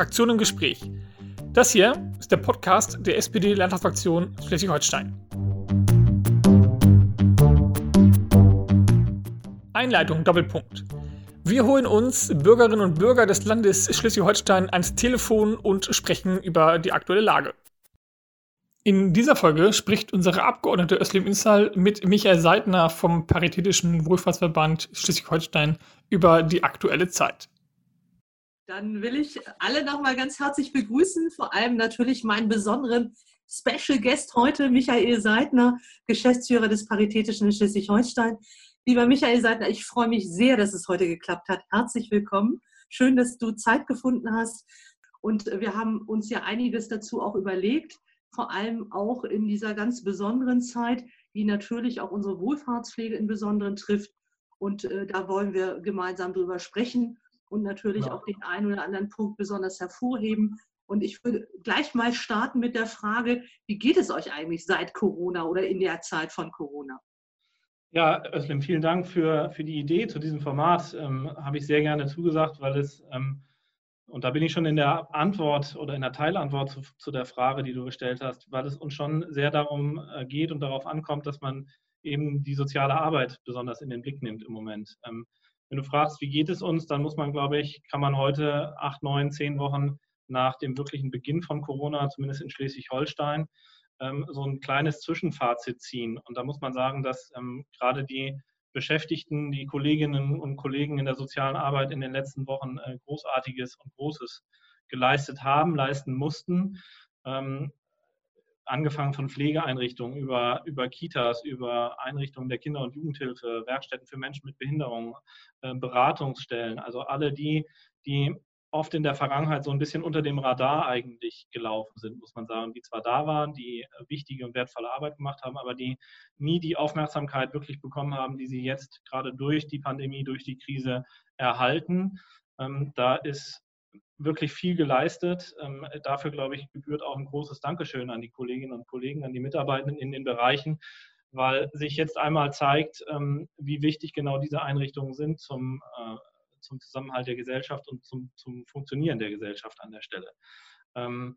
Fraktion im Gespräch. Das hier ist der Podcast der SPD-Landtagsfraktion Schleswig-Holstein. Einleitung Doppelpunkt. Wir holen uns Bürgerinnen und Bürger des Landes Schleswig-Holstein ans Telefon und sprechen über die aktuelle Lage. In dieser Folge spricht unsere Abgeordnete Özlem Insal mit Michael Seidner vom Paritätischen Wohlfahrtsverband Schleswig-Holstein über die aktuelle Zeit. Dann will ich alle nochmal ganz herzlich begrüßen, vor allem natürlich meinen besonderen Special Guest heute, Michael Seidner, Geschäftsführer des Paritätischen Schleswig-Holstein. Lieber Michael Seidner, ich freue mich sehr, dass es heute geklappt hat. Herzlich willkommen. Schön, dass du Zeit gefunden hast. Und wir haben uns ja einiges dazu auch überlegt vor allem auch in dieser ganz besonderen Zeit, die natürlich auch unsere Wohlfahrtspflege im Besonderen trifft. Und äh, da wollen wir gemeinsam drüber sprechen und natürlich ja. auch den einen oder anderen Punkt besonders hervorheben. Und ich würde gleich mal starten mit der Frage, wie geht es euch eigentlich seit Corona oder in der Zeit von Corona? Ja, Özlem, vielen Dank für, für die Idee zu diesem Format. Ähm, Habe ich sehr gerne zugesagt, weil es ähm, und da bin ich schon in der Antwort oder in der Teilantwort zu, zu, der Frage, die du gestellt hast, weil es uns schon sehr darum äh, geht und darauf ankommt, dass man eben die soziale Arbeit besonders in den Blick nimmt im Moment. Ähm, wenn du fragst, wie geht es uns, dann muss man, glaube ich, kann man heute acht, neun, zehn Wochen nach dem wirklichen Beginn von Corona, zumindest in Schleswig-Holstein, ähm, so ein kleines Zwischenfazit ziehen. Und da muss man sagen, dass ähm, gerade die Beschäftigten, die Kolleginnen und Kollegen in der sozialen Arbeit in den letzten Wochen äh, Großartiges und Großes geleistet haben, leisten mussten. Angefangen von Pflegeeinrichtungen über, über Kitas, über Einrichtungen der Kinder- und Jugendhilfe, Werkstätten für Menschen mit Behinderung, äh, Beratungsstellen, also alle die, die oft in der Vergangenheit so ein bisschen unter dem Radar eigentlich gelaufen sind, muss man sagen, die zwar da waren, die äh, wichtige und wertvolle Arbeit gemacht haben, aber die nie die Aufmerksamkeit wirklich bekommen haben, die sie jetzt gerade durch die Pandemie, durch die Krise erhalten. Ähm, da ist wirklich viel geleistet. Ähm, dafür, glaube ich, gebührt auch ein großes Dankeschön an die Kolleginnen und Kollegen, an die Mitarbeitenden in den Bereichen, weil sich jetzt einmal zeigt, ähm, wie wichtig genau diese Einrichtungen sind zum äh, zum Zusammenhalt der Gesellschaft und zum, zum Funktionieren der Gesellschaft an der Stelle. Ähm,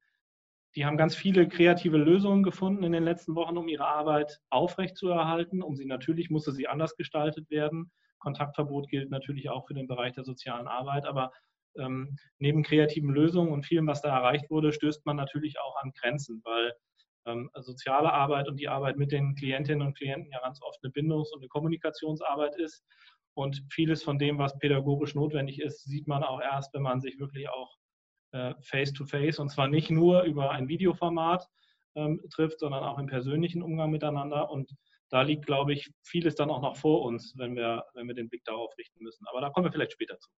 die haben ganz viele kreative Lösungen gefunden in den letzten Wochen, um ihre Arbeit aufrechtzuerhalten. Um sie natürlich musste sie anders gestaltet werden. Kontaktverbot gilt natürlich auch für den Bereich der sozialen Arbeit, aber ähm, neben kreativen Lösungen und vielem, was da erreicht wurde, stößt man natürlich auch an Grenzen, weil ähm, soziale Arbeit und die Arbeit mit den Klientinnen und Klienten ja ganz oft eine Bindungs- und eine Kommunikationsarbeit ist. Und vieles von dem, was pädagogisch notwendig ist, sieht man auch erst, wenn man sich wirklich auch äh, face-to-face -face, und zwar nicht nur über ein Videoformat ähm, trifft, sondern auch im persönlichen Umgang miteinander. Und da liegt, glaube ich, vieles dann auch noch vor uns, wenn wir, wenn wir den Blick darauf richten müssen. Aber da kommen wir vielleicht später zu.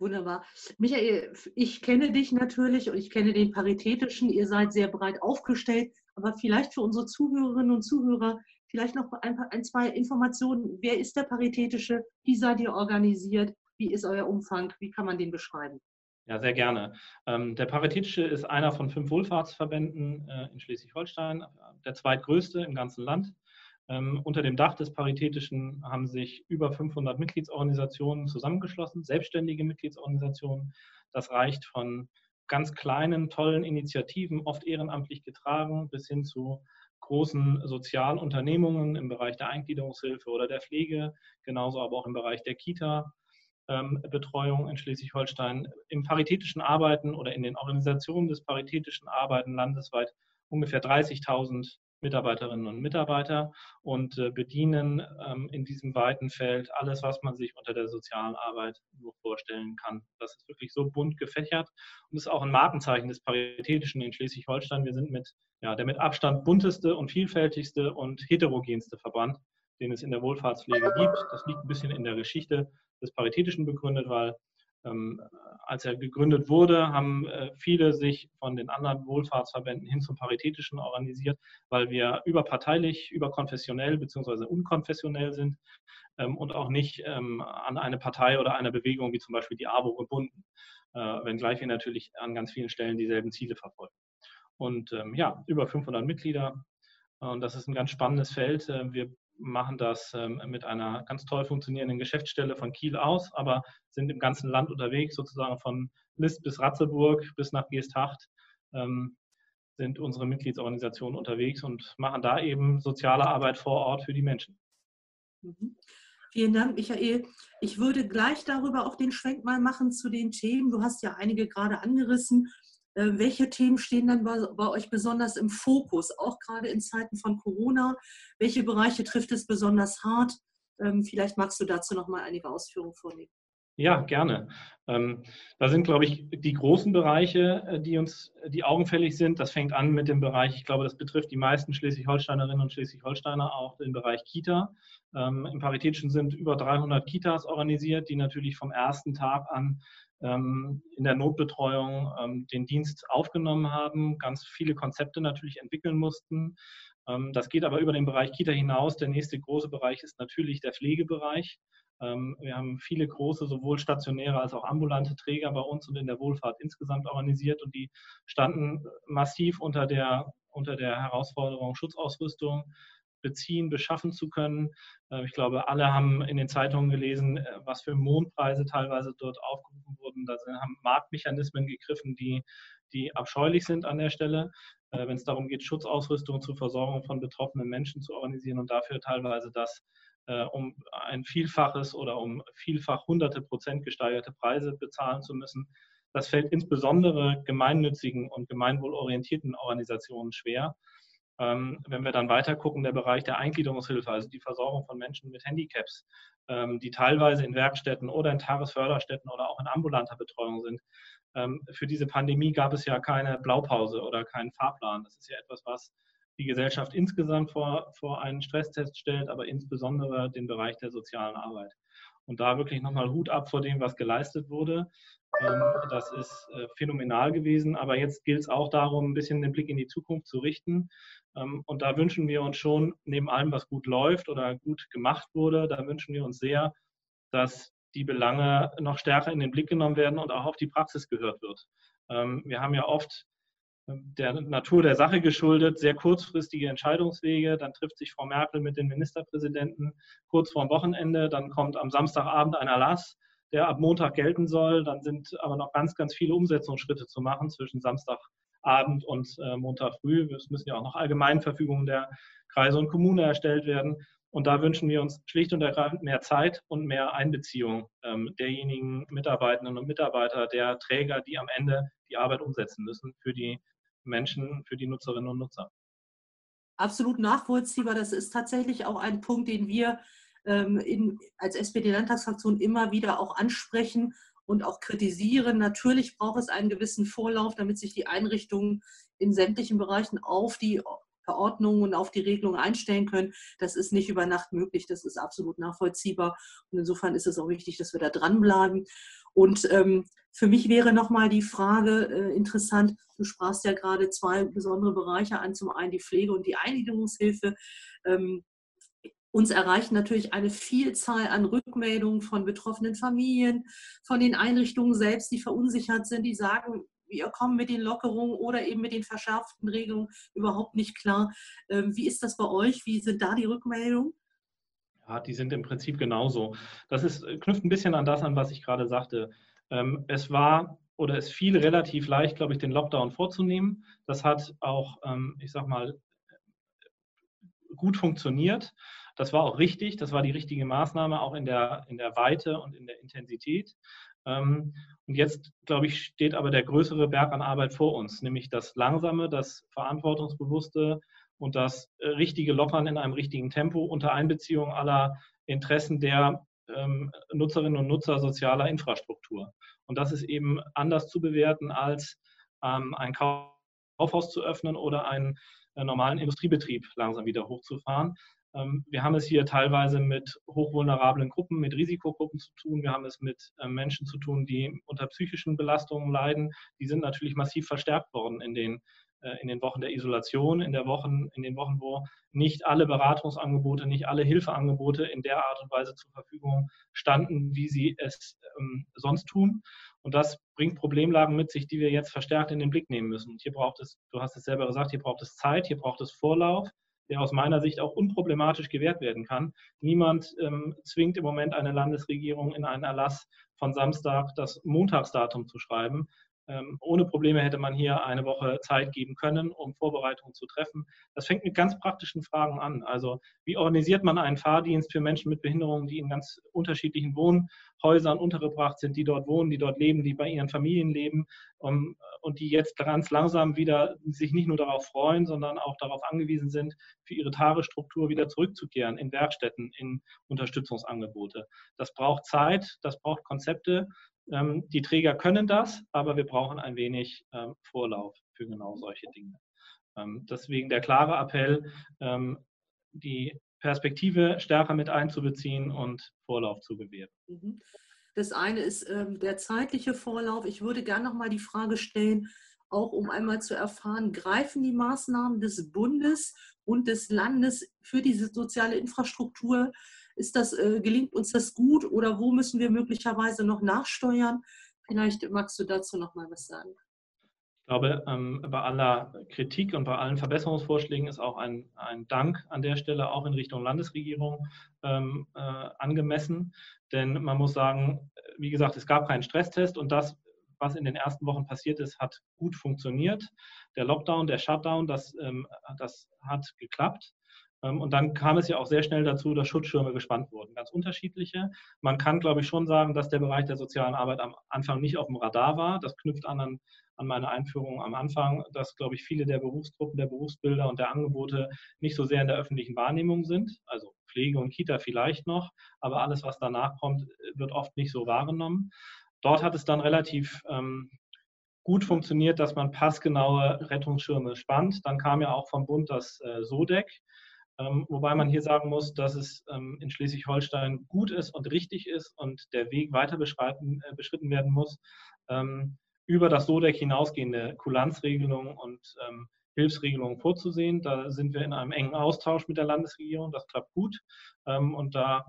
Wunderbar. Michael, ich kenne dich natürlich und ich kenne den Paritätischen. Ihr seid sehr breit aufgestellt. Aber vielleicht für unsere Zuhörerinnen und Zuhörer Vielleicht noch ein, paar, ein, zwei Informationen. Wer ist der Paritätische? Wie seid ihr organisiert? Wie ist euer Umfang? Wie kann man den beschreiben? Ja, sehr gerne. Ähm, der Paritätische ist einer von fünf Wohlfahrtsverbänden äh, in Schleswig-Holstein, der zweitgrößte im ganzen Land. Ähm, unter dem Dach des Paritätischen haben sich über 500 Mitgliedsorganisationen zusammengeschlossen, selbstständige Mitgliedsorganisationen. Das reicht von ganz kleinen, tollen Initiativen, oft ehrenamtlich getragen, bis hin zu großen Sozialunternehmungen im Bereich der Eingliederungshilfe oder der Pflege, genauso aber auch im Bereich der Kita-Betreuung in Schleswig-Holstein, im paritätischen Arbeiten oder in den Organisationen des paritätischen Arbeiten landesweit ungefähr 30.000 Mitarbeiterinnen und Mitarbeiter und äh, bedienen ähm, in diesem weiten Feld alles, was man sich unter der sozialen Arbeit nur vorstellen kann. Das ist wirklich so bunt gefächert und ist auch ein Markenzeichen des Paritätischen in Schleswig-Holstein. Wir sind mit ja, der mit Abstand bunteste und vielfältigste und heterogenste Verband, den es in der Wohlfahrtspflege gibt. Das liegt ein bisschen in der Geschichte des Paritätischen begründet, weil ähm, als er gegründet wurde, haben äh, viele sich von den anderen Wohlfahrtsverbänden hin zum Paritätischen organisiert, weil wir überparteilich, überkonfessionell bzw. unkonfessionell sind ähm, und auch nicht ähm, an eine Partei oder eine Bewegung wie zum Beispiel die ABO gebunden, äh, wenngleich wir natürlich an ganz vielen Stellen dieselben Ziele verfolgen. Und ähm, ja, über 500 Mitglieder. Und das ist ein ganz spannendes Feld. Äh, wir machen das ähm, mit einer ganz toll funktionierenden Geschäftsstelle von Kiel aus, aber sind im ganzen Land unterwegs, sozusagen von List bis Ratzeburg bis nach Geesthacht ähm, sind unsere Mitgliedsorganisationen unterwegs und machen da eben soziale Arbeit vor Ort für die Menschen. Mhm. Vielen Dank, Michael. Ich würde gleich darüber auch den Schwenk mal machen zu den Themen. Du hast ja einige gerade angerissen. Äh, welche Themen stehen dann bei, bei, euch besonders im Fokus, auch gerade in Zeiten von Corona? Welche Bereiche trifft es besonders hart? Ähm, vielleicht magst du dazu noch mal einige Ausführungen vornehmen. Ja, gerne. Ähm, da sind, glaube ich, die großen Bereiche, äh, die uns, die augenfällig sind. Das fängt an mit dem Bereich, ich glaube, das betrifft die meisten Schleswig-Holsteinerinnen und Schleswig-Holsteiner auch den Bereich Kita. Ähm, Im Paritätischen sind über 300 Kitas organisiert, die natürlich vom ersten Tag an in der Notbetreuung ähm, den Dienst aufgenommen haben, ganz viele Konzepte natürlich entwickeln mussten. Ähm, das geht aber über den Bereich Kita hinaus. Der nächste große Bereich ist natürlich der Pflegebereich. Wir haben viele große, sowohl stationäre als auch ambulante Träger bei uns und in der Wohlfahrt insgesamt organisiert und die standen massiv unter der, unter der Herausforderung Schutzausrüstung, beziehen, beschaffen zu können. Äh, ich glaube, alle haben in den Zeitungen gelesen, äh, was für Mondpreise teilweise dort aufgerufen wurden. Da haben Marktmechanismen gegriffen, die, die abscheulich sind an der Stelle, äh, wenn es darum geht, Schutzausrüstung zur Versorgung von betroffenen Menschen zu organisieren und dafür teilweise das um ein Vielfaches oder um vielfach hunderte Prozent gesteigerte Preise bezahlen zu müssen. Das fällt insbesondere gemeinnützigen und gemeinwohlorientierten Organisationen schwer. Ähm, wenn wir dann weiter gucken, der Bereich der Eingliederungshilfe, also die Versorgung von Menschen mit Handicaps, ähm, die teilweise in Werkstätten oder in Tagesförderstätten oder auch in ambulanter Betreuung sind. Ähm, für diese Pandemie gab es ja keine Blaupause oder keinen Fahrplan. Das ist ja etwas, was die Gesellschaft insgesamt vor, vor einen Stresstest stellt, aber insbesondere den Bereich der sozialen Arbeit. Und da wirklich nochmal Hut ab vor dem, was geleistet wurde. Das ist äh, phänomenal gewesen, aber jetzt gilt es auch darum, ein bisschen den Blick in die Zukunft zu richten. Ähm, und da wünschen wir uns schon, neben allem, was gut läuft oder gut gemacht wurde, da wünschen wir uns sehr, dass die Belange noch stärker in den Blick genommen werden und auch auf die Praxis gehört wird. Ähm, wir haben ja oft ähm, der Natur der Sache geschuldet, sehr kurzfristige Entscheidungswege. Dann trifft sich Frau Merkel mit den Ministerpräsidenten kurz vor dem Wochenende. Dann kommt am Samstagabend ein Erlass, der ab Montag gelten soll. Dann sind aber noch ganz, ganz viele Umsetzungsschritte zu machen zwischen Samstag Abend und äh, Montag früh. Es müssen ja auch noch Allgemeinverfügungen der Kreise und Kommune erstellt werden. Und da wünschen wir uns schlicht und ergreifend mehr Zeit und mehr Einbeziehung ähm, derjenigen Mitarbeitenden und Mitarbeiter, der Träger, die am Ende die Arbeit umsetzen müssen für die Menschen, für die Nutzerinnen und Nutzer. Absolut nachvollziehbar. Das ist tatsächlich auch ein Punkt, den wir ähm, in, als SPD-Landtagsfraktion immer wieder auch ansprechen und auch kritisieren. Natürlich braucht es einen gewissen Vorlauf, damit sich die Einrichtungen in sämtlichen Bereichen auf die Verordnungen und auf die Regelungen einstellen können. Das ist nicht über Nacht möglich. Das ist absolut nachvollziehbar. Und insofern ist es auch wichtig, dass wir da dranbleiben. Und ähm, für mich wäre nochmal die Frage äh, interessant, du sprachst ja gerade zwei besondere Bereiche an, zum einen die Pflege und die Einigungshilfe. Ähm, uns erreichen natürlich eine Vielzahl an Rückmeldungen von betroffenen Familien, von den Einrichtungen selbst, die verunsichert sind, die sagen, wir kommen mit den Lockerungen oder eben mit den verschärften Regelungen überhaupt nicht klar. Ähm, wie ist das bei euch? Wie sind da die Rückmeldungen? Ja, die sind im Prinzip genauso. Das ist, äh, knüpft ein bisschen an das an, was ich gerade sagte. Ähm, es war oder es fiel relativ leicht, glaube ich, den Lockdown vorzunehmen. Das hat auch, ähm, ich sag mal, gut funktioniert. Das war auch richtig, das war die richtige Maßnahme, auch in der, in der Weite und in der Intensität. Ähm, und jetzt, glaube ich, steht aber der größere Berg an Arbeit vor uns, nämlich das langsame, das verantwortungsbewusste und das äh, richtige Lockern in einem richtigen Tempo unter Einbeziehung aller Interessen der ähm, Nutzerinnen und Nutzer sozialer Infrastruktur. Und das ist eben anders zu bewerten, als ähm, ein Kaufhaus zu öffnen oder einen äh, normalen Industriebetrieb langsam wieder hochzufahren, wir haben es hier teilweise mit hochvulnerablen Gruppen, mit Risikogruppen zu tun. Wir haben es mit ähm, Menschen zu tun, die unter psychischen Belastungen leiden. Die sind natürlich massiv verstärkt worden in den, äh, in den Wochen der Isolation, in, der Wochen, in den Wochen, wo nicht alle Beratungsangebote, nicht alle Hilfeangebote in der Art und Weise zur Verfügung standen, wie sie es ähm, sonst tun. Und das bringt Problemlagen mit sich, die wir jetzt verstärkt in den Blick nehmen müssen. Und hier braucht es, du hast es selber gesagt, hier braucht es Zeit, hier braucht es Vorlauf der aus meiner Sicht auch unproblematisch gewährt werden kann. Niemand ähm, zwingt im Moment eine Landesregierung in einen Erlass von Samstag das Montagsdatum zu schreiben. Ähm, ohne Probleme hätte man hier eine Woche Zeit geben können, um Vorbereitungen zu treffen. Das fängt mit ganz praktischen Fragen an. Also wie organisiert man einen Fahrdienst für Menschen mit Behinderungen, die in ganz unterschiedlichen Wohnhäusern untergebracht sind, die dort wohnen, die dort leben, die bei ihren Familien leben um, und die jetzt ganz langsam wieder sich nicht nur darauf freuen, sondern auch darauf angewiesen sind, für ihre Tagesstruktur wieder zurückzukehren in Werkstätten, in Unterstützungsangebote. Das braucht Zeit, das braucht Konzepte ähm, die Träger können das, aber wir brauchen ein wenig ähm, Vorlauf für genau solche Dinge. Ähm, deswegen der klare Appell, die Perspektive stärker mit einzubeziehen und Vorlauf zu gewähren. Mhm. Das eine ist der zeitliche Vorlauf. Ich würde gerne noch mal die Frage stellen, auch um einmal zu erfahren, greifen die Maßnahmen des Bundes und des Landes für diese soziale Infrastruktur ist das, äh, gelingt uns das gut oder wo müssen wir möglicherweise noch nachsteuern? Vielleicht magst du dazu noch mal was sagen. Ich glaube, ähm, bei aller Kritik und bei allen Verbesserungsvorschlägen ist auch ein, ein Dank an der Stelle auch in Richtung Landesregierung ähm, äh, angemessen. Denn man muss sagen, wie gesagt, es gab keinen Stresstest und das, was in den ersten Wochen passiert ist, hat gut funktioniert. Der Lockdown, der Shutdown, das, ähm, das hat geklappt. Ähm, und dann kam es ja auch sehr schnell dazu, dass Schutzschirme gespannt wurden, ganz unterschiedliche. Man kann, glaube ich, schon sagen, dass der Bereich der sozialen Arbeit am Anfang nicht auf dem Radar war. Das knüpft an, an meine Einführung am Anfang, dass, glaube ich, viele der Berufsgruppen, der Berufsbilder und der Angebote nicht so sehr in der öffentlichen Wahrnehmung sind. Also Pflege und Kita vielleicht noch, aber alles, was danach kommt, wird oft nicht so wahrgenommen. Dort hat es dann relativ ähm, gut funktioniert, dass man passgenaue Rettungsschirme spannt. Dann kam ja auch vom Bund das äh, SODEC, ähm, wobei man hier sagen muss, dass es ähm, in Schleswig-Holstein gut ist und richtig ist und der Weg weiter äh, beschritten werden muss, ähm, über das SODEC hinausgehende Kulanzregelungen und Hilfsregelungen vorzusehen. Da sind wir in einem engen Austausch mit der Landesregierung. Das klappt gut. und da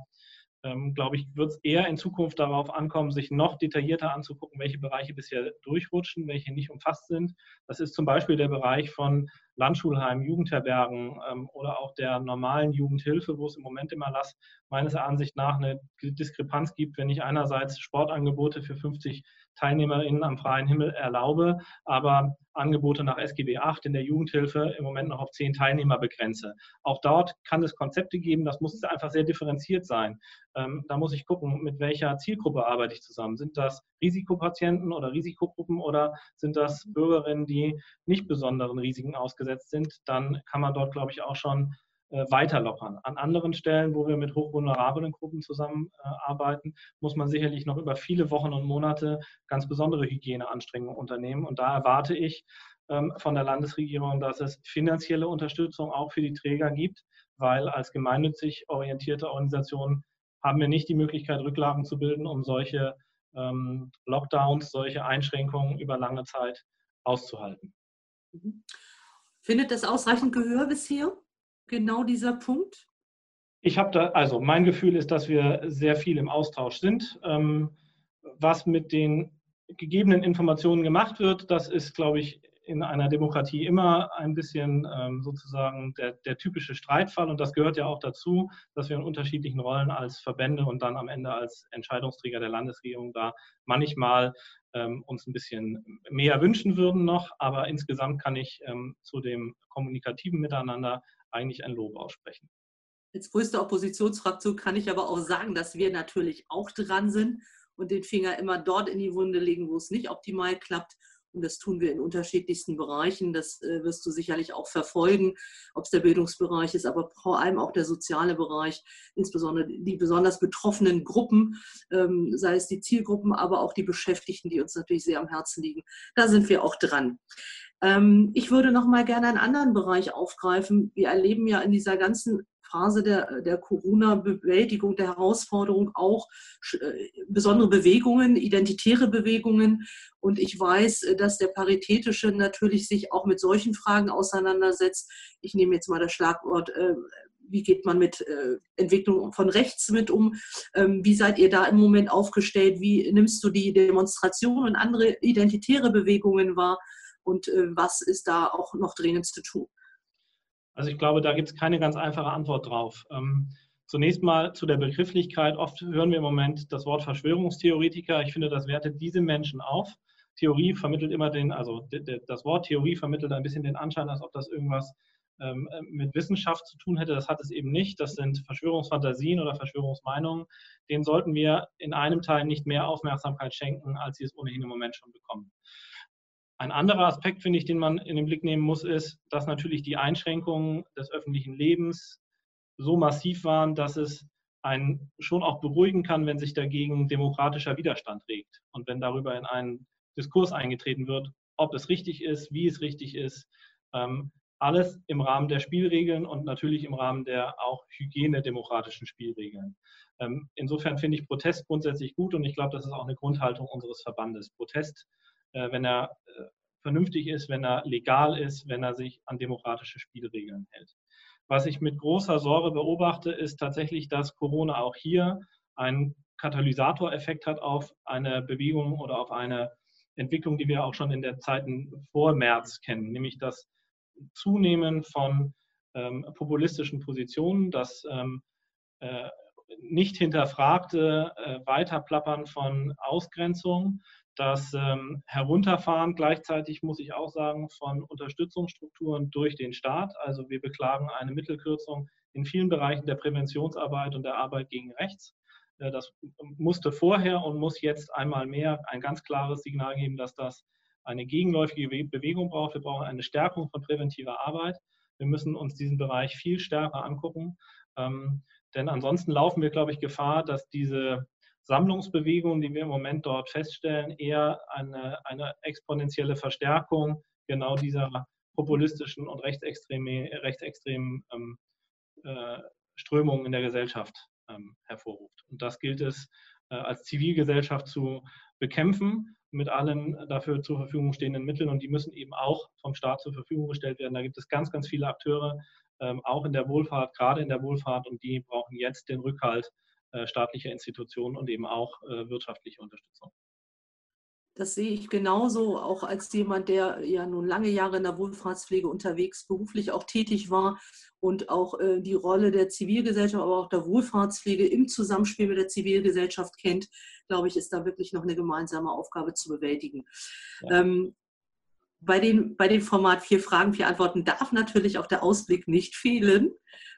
ähm, glaube ich, wird es eher in Zukunft darauf ankommen, sich noch detaillierter anzugucken, welche Bereiche bisher durchrutschen, welche nicht umfasst sind. Das ist zum Beispiel der Bereich von Landschulheimen, Jugendherbergen ähm, oder auch der normalen Jugendhilfe, wo es im Moment im Erlass meines Erachtens nach eine Diskrepanz gibt, wenn ich einerseits Sportangebote für 50 TeilnehmerInnen am freien Himmel erlaube, aber Angebote nach SGB 8 in der Jugendhilfe im Moment noch auf zehn Teilnehmer begrenze. Auch dort kann es Konzepte geben, das muss einfach sehr differenziert sein. Ähm, da muss ich gucken, mit welcher Zielgruppe arbeite ich zusammen. Sind das Risikopatienten oder Risikogruppen oder sind das Bürgerinnen, die nicht besonderen Risiken ausgesetzt sind? Dann kann man dort, glaube ich, auch schon äh, weiter lockern. An anderen Stellen, wo wir mit hochvulnerablen Gruppen zusammenarbeiten, muss man sicherlich noch über viele Wochen und Monate ganz besondere Hygieneanstrengungen unternehmen. Und da erwarte ich ähm, von der Landesregierung, dass es finanzielle Unterstützung auch für die Träger gibt, weil als gemeinnützig orientierte Organisationen haben wir nicht die Möglichkeit, Rücklagen zu bilden, um solche ähm, Lockdowns, solche Einschränkungen über lange Zeit auszuhalten. Mhm. Findet das ausreichend Gehör bisher? Genau dieser Punkt? Ich habe da, also mein Gefühl ist, dass wir sehr viel im Austausch sind. Ähm, was mit den gegebenen Informationen gemacht wird, das ist, glaube ich, in einer Demokratie immer ein bisschen ähm, sozusagen der, der, typische Streitfall. Und das gehört ja auch dazu, dass wir in unterschiedlichen Rollen als Verbände und dann am Ende als Entscheidungsträger der Landesregierung da manchmal ähm, uns ein bisschen mehr wünschen würden noch. Aber insgesamt kann ich ähm, zu dem kommunikativen Miteinander eigentlich ein Lob aussprechen. Als größte Oppositionsfraktion kann ich aber auch sagen, dass wir natürlich auch dran sind und den Finger immer dort in die Wunde legen, wo es nicht optimal klappt. Und das tun wir in unterschiedlichsten Bereichen. Das äh, wirst du sicherlich auch verfolgen, ob es der Bildungsbereich ist, aber vor allem auch der soziale Bereich, insbesondere die besonders betroffenen Gruppen, ähm, sei es die Zielgruppen, aber auch die Beschäftigten, die uns natürlich sehr am Herzen liegen. Da sind wir auch dran. Ähm, ich würde noch mal gerne einen anderen Bereich aufgreifen. Wir erleben ja in dieser ganzen Phase der, der Corona-Bewältigung, der Herausforderung auch äh, besondere Bewegungen, identitäre Bewegungen. Und ich weiß, äh, dass der Paritätische natürlich sich auch mit solchen Fragen auseinandersetzt. Ich nehme jetzt mal das Schlagwort äh, wie geht man mit äh, Entwicklung von rechts mit um? Ähm, wie seid ihr da im Moment aufgestellt? Wie nimmst du die Demonstrationen und andere identitäre Bewegungen wahr? Und äh, was ist da auch noch dringend zu tun? Also ich glaube, da gibt es keine ganz einfache Antwort drauf. Ähm, zunächst mal zu der Begrifflichkeit. Oft hören wir im Moment das Wort Verschwörungstheoretiker. Ich finde, das wertet diese Menschen auf. Theorie vermittelt immer den, also das Wort Theorie vermittelt ein bisschen den Anschein, als ob das irgendwas ähm, mit Wissenschaft zu tun hätte. Das hat es eben nicht. Das sind Verschwörungsfantasien oder Verschwörungsmeinungen. Denen sollten wir in einem Teil nicht mehr Aufmerksamkeit schenken, als sie es ohnehin im Moment schon bekommen. Ein anderer Aspekt, finde ich, den man in den Blick nehmen muss, ist, dass natürlich die Einschränkungen des öffentlichen Lebens so massiv waren, dass es einen schon auch beruhigen kann, wenn sich dagegen demokratischer Widerstand regt und wenn darüber in einen Diskurs eingetreten wird, ob es richtig ist, wie es richtig ist. Ähm, alles im Rahmen der Spielregeln und natürlich im Rahmen der auch hygienedemokratischen Spielregeln. Ähm, insofern finde ich Protest grundsätzlich gut und ich glaube, das ist auch eine Grundhaltung unseres Verbandes. Protest wenn er äh, vernünftig ist, wenn er legal ist, wenn er sich an demokratische Spielregeln hält. Was ich mit großer Sorge beobachte, ist tatsächlich, dass Corona auch hier einen Katalysatoreffekt hat auf eine Bewegung oder auf eine Entwicklung, die wir auch schon in der Zeiten vor März kennen, nämlich das Zunehmen von ähm, populistischen Positionen, das ähm, äh, nicht hinterfragte äh, Weiterplappern von Ausgrenzung, das ähm, Herunterfahren gleichzeitig, muss ich auch sagen, von Unterstützungsstrukturen durch den Staat. Also wir beklagen eine Mittelkürzung in vielen Bereichen der Präventionsarbeit und der Arbeit gegen rechts. Äh, das musste vorher und muss jetzt einmal mehr ein ganz klares Signal geben, dass das eine gegenläufige Bewegung braucht. Wir brauchen eine Stärkung von präventiver Arbeit. Wir müssen uns diesen Bereich viel stärker angucken. Ähm, denn ansonsten laufen wir, glaube ich, Gefahr, dass diese Sammlungsbewegungen, die wir im Moment dort feststellen, eher eine, eine exponentielle Verstärkung genau dieser populistischen und rechtsextremen, rechtsextremen ähm, äh, Strömungen in der Gesellschaft ähm, hervorruft. Und das gilt es äh, als Zivilgesellschaft zu bekämpfen mit allen dafür zur Verfügung stehenden Mitteln und die müssen eben auch vom Staat zur Verfügung gestellt werden. Da gibt es ganz, ganz viele Akteure, ähm, auch in der Wohlfahrt, gerade in der Wohlfahrt und die brauchen jetzt den Rückhalt staatlicher Institutionen und eben auch äh, wirtschaftliche Unterstützung. Das sehe ich genauso, auch als jemand, der ja nun lange Jahre in der Wohlfahrtspflege unterwegs, beruflich auch tätig war und auch äh, die Rolle der Zivilgesellschaft, aber auch der Wohlfahrtspflege im Zusammenspiel mit der Zivilgesellschaft kennt, glaube ich, ist da wirklich noch eine gemeinsame Aufgabe zu bewältigen. Ja. Ähm, bei, den, bei dem Format vier Fragen, vier Antworten darf natürlich auch der Ausblick nicht fehlen.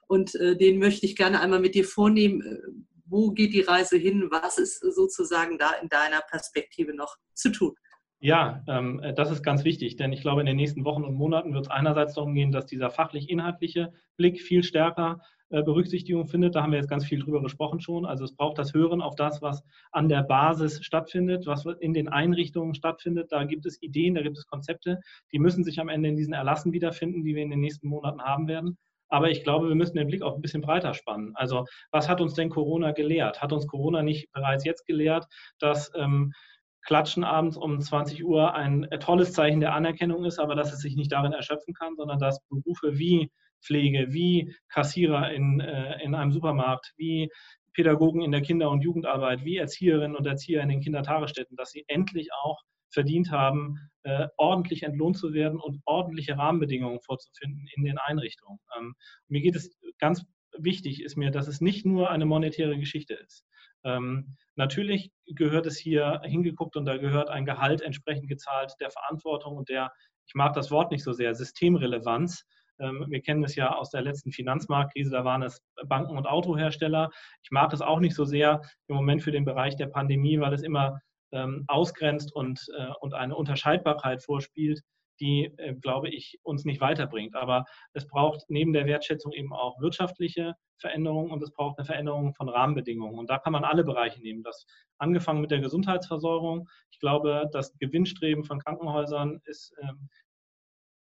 Und äh, den möchte ich gerne einmal mit dir vornehmen. Wo geht die Reise hin? Was ist sozusagen da in deiner Perspektive noch zu tun? Ja, ähm, das ist ganz wichtig, denn ich glaube, in den nächsten Wochen und Monaten wird es einerseits darum gehen, dass dieser fachlich-inhaltliche Blick viel stärker äh, Berücksichtigung findet. Da haben wir jetzt ganz viel drüber gesprochen schon. Also es braucht das Hören auf das, was an der Basis stattfindet, was in den Einrichtungen stattfindet. Da gibt es Ideen, da gibt es Konzepte, die müssen sich am Ende in diesen Erlassen wiederfinden, die wir in den nächsten Monaten haben werden. Aber ich glaube, wir müssen den Blick auch ein bisschen breiter spannen. Also was hat uns denn Corona gelehrt? Hat uns Corona nicht bereits jetzt gelehrt, dass ähm, Klatschen abends um 20 Uhr ein äh, tolles Zeichen der Anerkennung ist, aber dass es sich nicht darin erschöpfen kann, sondern dass Berufe wie Pflege, wie Kassierer in, äh, in einem Supermarkt, wie Pädagogen in der Kinder- und Jugendarbeit, wie Erzieherinnen und Erzieher in den Kindertagesstätten, dass sie endlich auch verdient haben, äh, ordentlich entlohnt zu werden und ordentliche Rahmenbedingungen vorzufinden in den Einrichtungen. Ähm, mir geht es ganz wichtig, ist mir, dass es nicht nur eine monetäre Geschichte ist. Ähm, natürlich gehört es hier hingeguckt und da gehört ein Gehalt entsprechend gezahlt der Verantwortung und der, ich mag das Wort nicht so sehr, Systemrelevanz. Ähm, wir kennen es ja aus der letzten Finanzmarktkrise, da waren es Banken und Autohersteller. Ich mag es auch nicht so sehr im Moment für den Bereich der Pandemie, weil es immer ähm, ausgrenzt und, äh, und eine Unterscheidbarkeit vorspielt, die, äh, glaube ich, uns nicht weiterbringt. Aber es braucht neben der Wertschätzung eben auch wirtschaftliche Veränderungen und es braucht eine Veränderung von Rahmenbedingungen. Und da kann man alle Bereiche nehmen. Das angefangen mit der Gesundheitsversorgung. Ich glaube, das Gewinnstreben von Krankenhäusern ist ähm,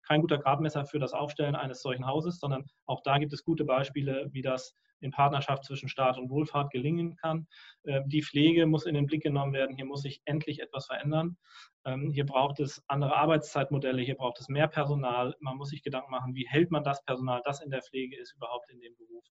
kein guter Gradmesser für das Aufstellen eines solchen Hauses, sondern auch da gibt es gute Beispiele, wie das in Partnerschaft zwischen Staat und Wohlfahrt gelingen kann. Ähm, die Pflege muss in den Blick genommen werden. Hier muss sich endlich etwas verändern. Ähm, hier braucht es andere Arbeitszeitmodelle, hier braucht es mehr Personal. Man muss sich Gedanken machen, wie hält man das Personal, das in der Pflege ist, überhaupt in dem Beruf.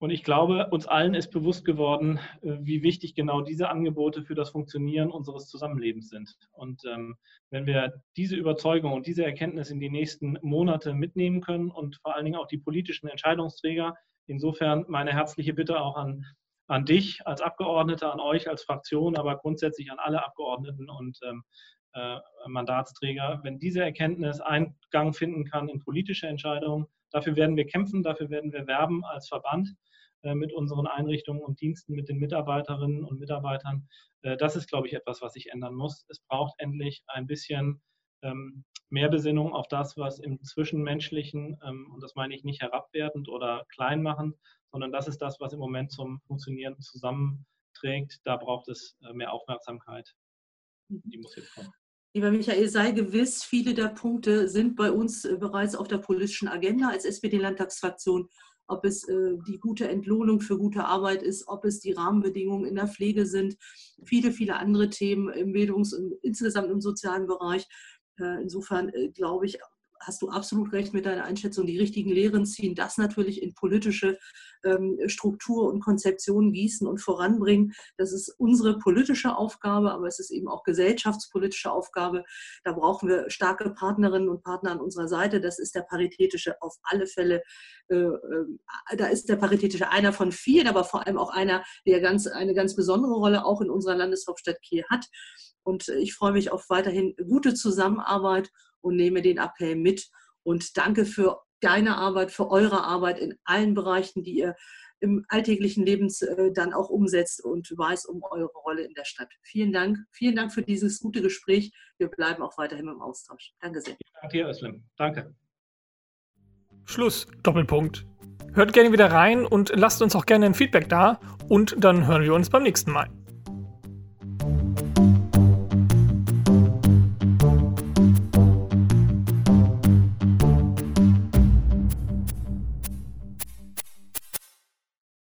Und ich glaube, uns allen ist bewusst geworden, äh, wie wichtig genau diese Angebote für das Funktionieren unseres Zusammenlebens sind. Und ähm, wenn wir diese Überzeugung und diese Erkenntnis in die nächsten Monate mitnehmen können und vor allen Dingen auch die politischen Entscheidungsträger, insofern meine herzliche Bitte auch an, an dich als Abgeordneter, an euch als Fraktion, aber grundsätzlich an alle Abgeordneten und ähm, äh, Mandatsträger, wenn diese Erkenntnis Eingang finden kann in politische Entscheidungen, dafür werden wir kämpfen, dafür werden wir werben als Verband. Äh, mit unseren Einrichtungen und Diensten, mit den Mitarbeiterinnen und Mitarbeitern. Äh, das ist, glaube ich, etwas, was sich ändern muss. Es braucht endlich ein bisschen ähm, mehr Besinnung auf das, was im Zwischenmenschlichen, ähm, und das meine ich nicht herabwertend oder klein machen, sondern das ist das, was im Moment zum Funktionieren zusammenträgt. Da braucht es äh, mehr Aufmerksamkeit. Die muss jetzt kommen. Lieber Michael, sei gewiss, viele der Punkte sind bei uns bereits auf der politischen Agenda als SPD-Landtagsfraktion ob es äh, die gute Entlohnung für gute Arbeit ist, ob es die Rahmenbedingungen in der Pflege sind, viele, viele andere Themen im Bildungs- und insgesamt im sozialen Bereich. Äh, insofern äh, glaube ich, hast du absolut recht mit deiner Einschätzung. Die richtigen Lehren ziehen, das natürlich in politische ähm, Struktur und Konzeption gießen und voranbringen. Das ist unsere politische Aufgabe, aber es ist eben auch gesellschaftspolitische Aufgabe. Da brauchen wir starke Partnerinnen und Partner an unserer Seite. Das ist der paritätische auf alle Fälle. Äh, äh, da ist der paritätische einer von vielen, aber vor allem auch einer, der ganz, eine ganz besondere Rolle auch in unserer Landeshauptstadt Kiel hat. Und ich freue mich auf weiterhin gute Zusammenarbeit und nehme den Appell mit. Und danke für deine Arbeit, für eure Arbeit in allen Bereichen, die ihr im alltäglichen Leben äh, dann auch umsetzt und weiß um eure Rolle in der Stadt. Vielen Dank. Vielen Dank für dieses gute Gespräch. Wir bleiben auch weiterhin im Austausch. Danke sehr. Danke, Herr Özlem. Danke. Schluss. Doppelpunkt. Hört gerne wieder rein und lasst uns auch gerne ein Feedback da und dann hören wir uns beim nächsten Mal.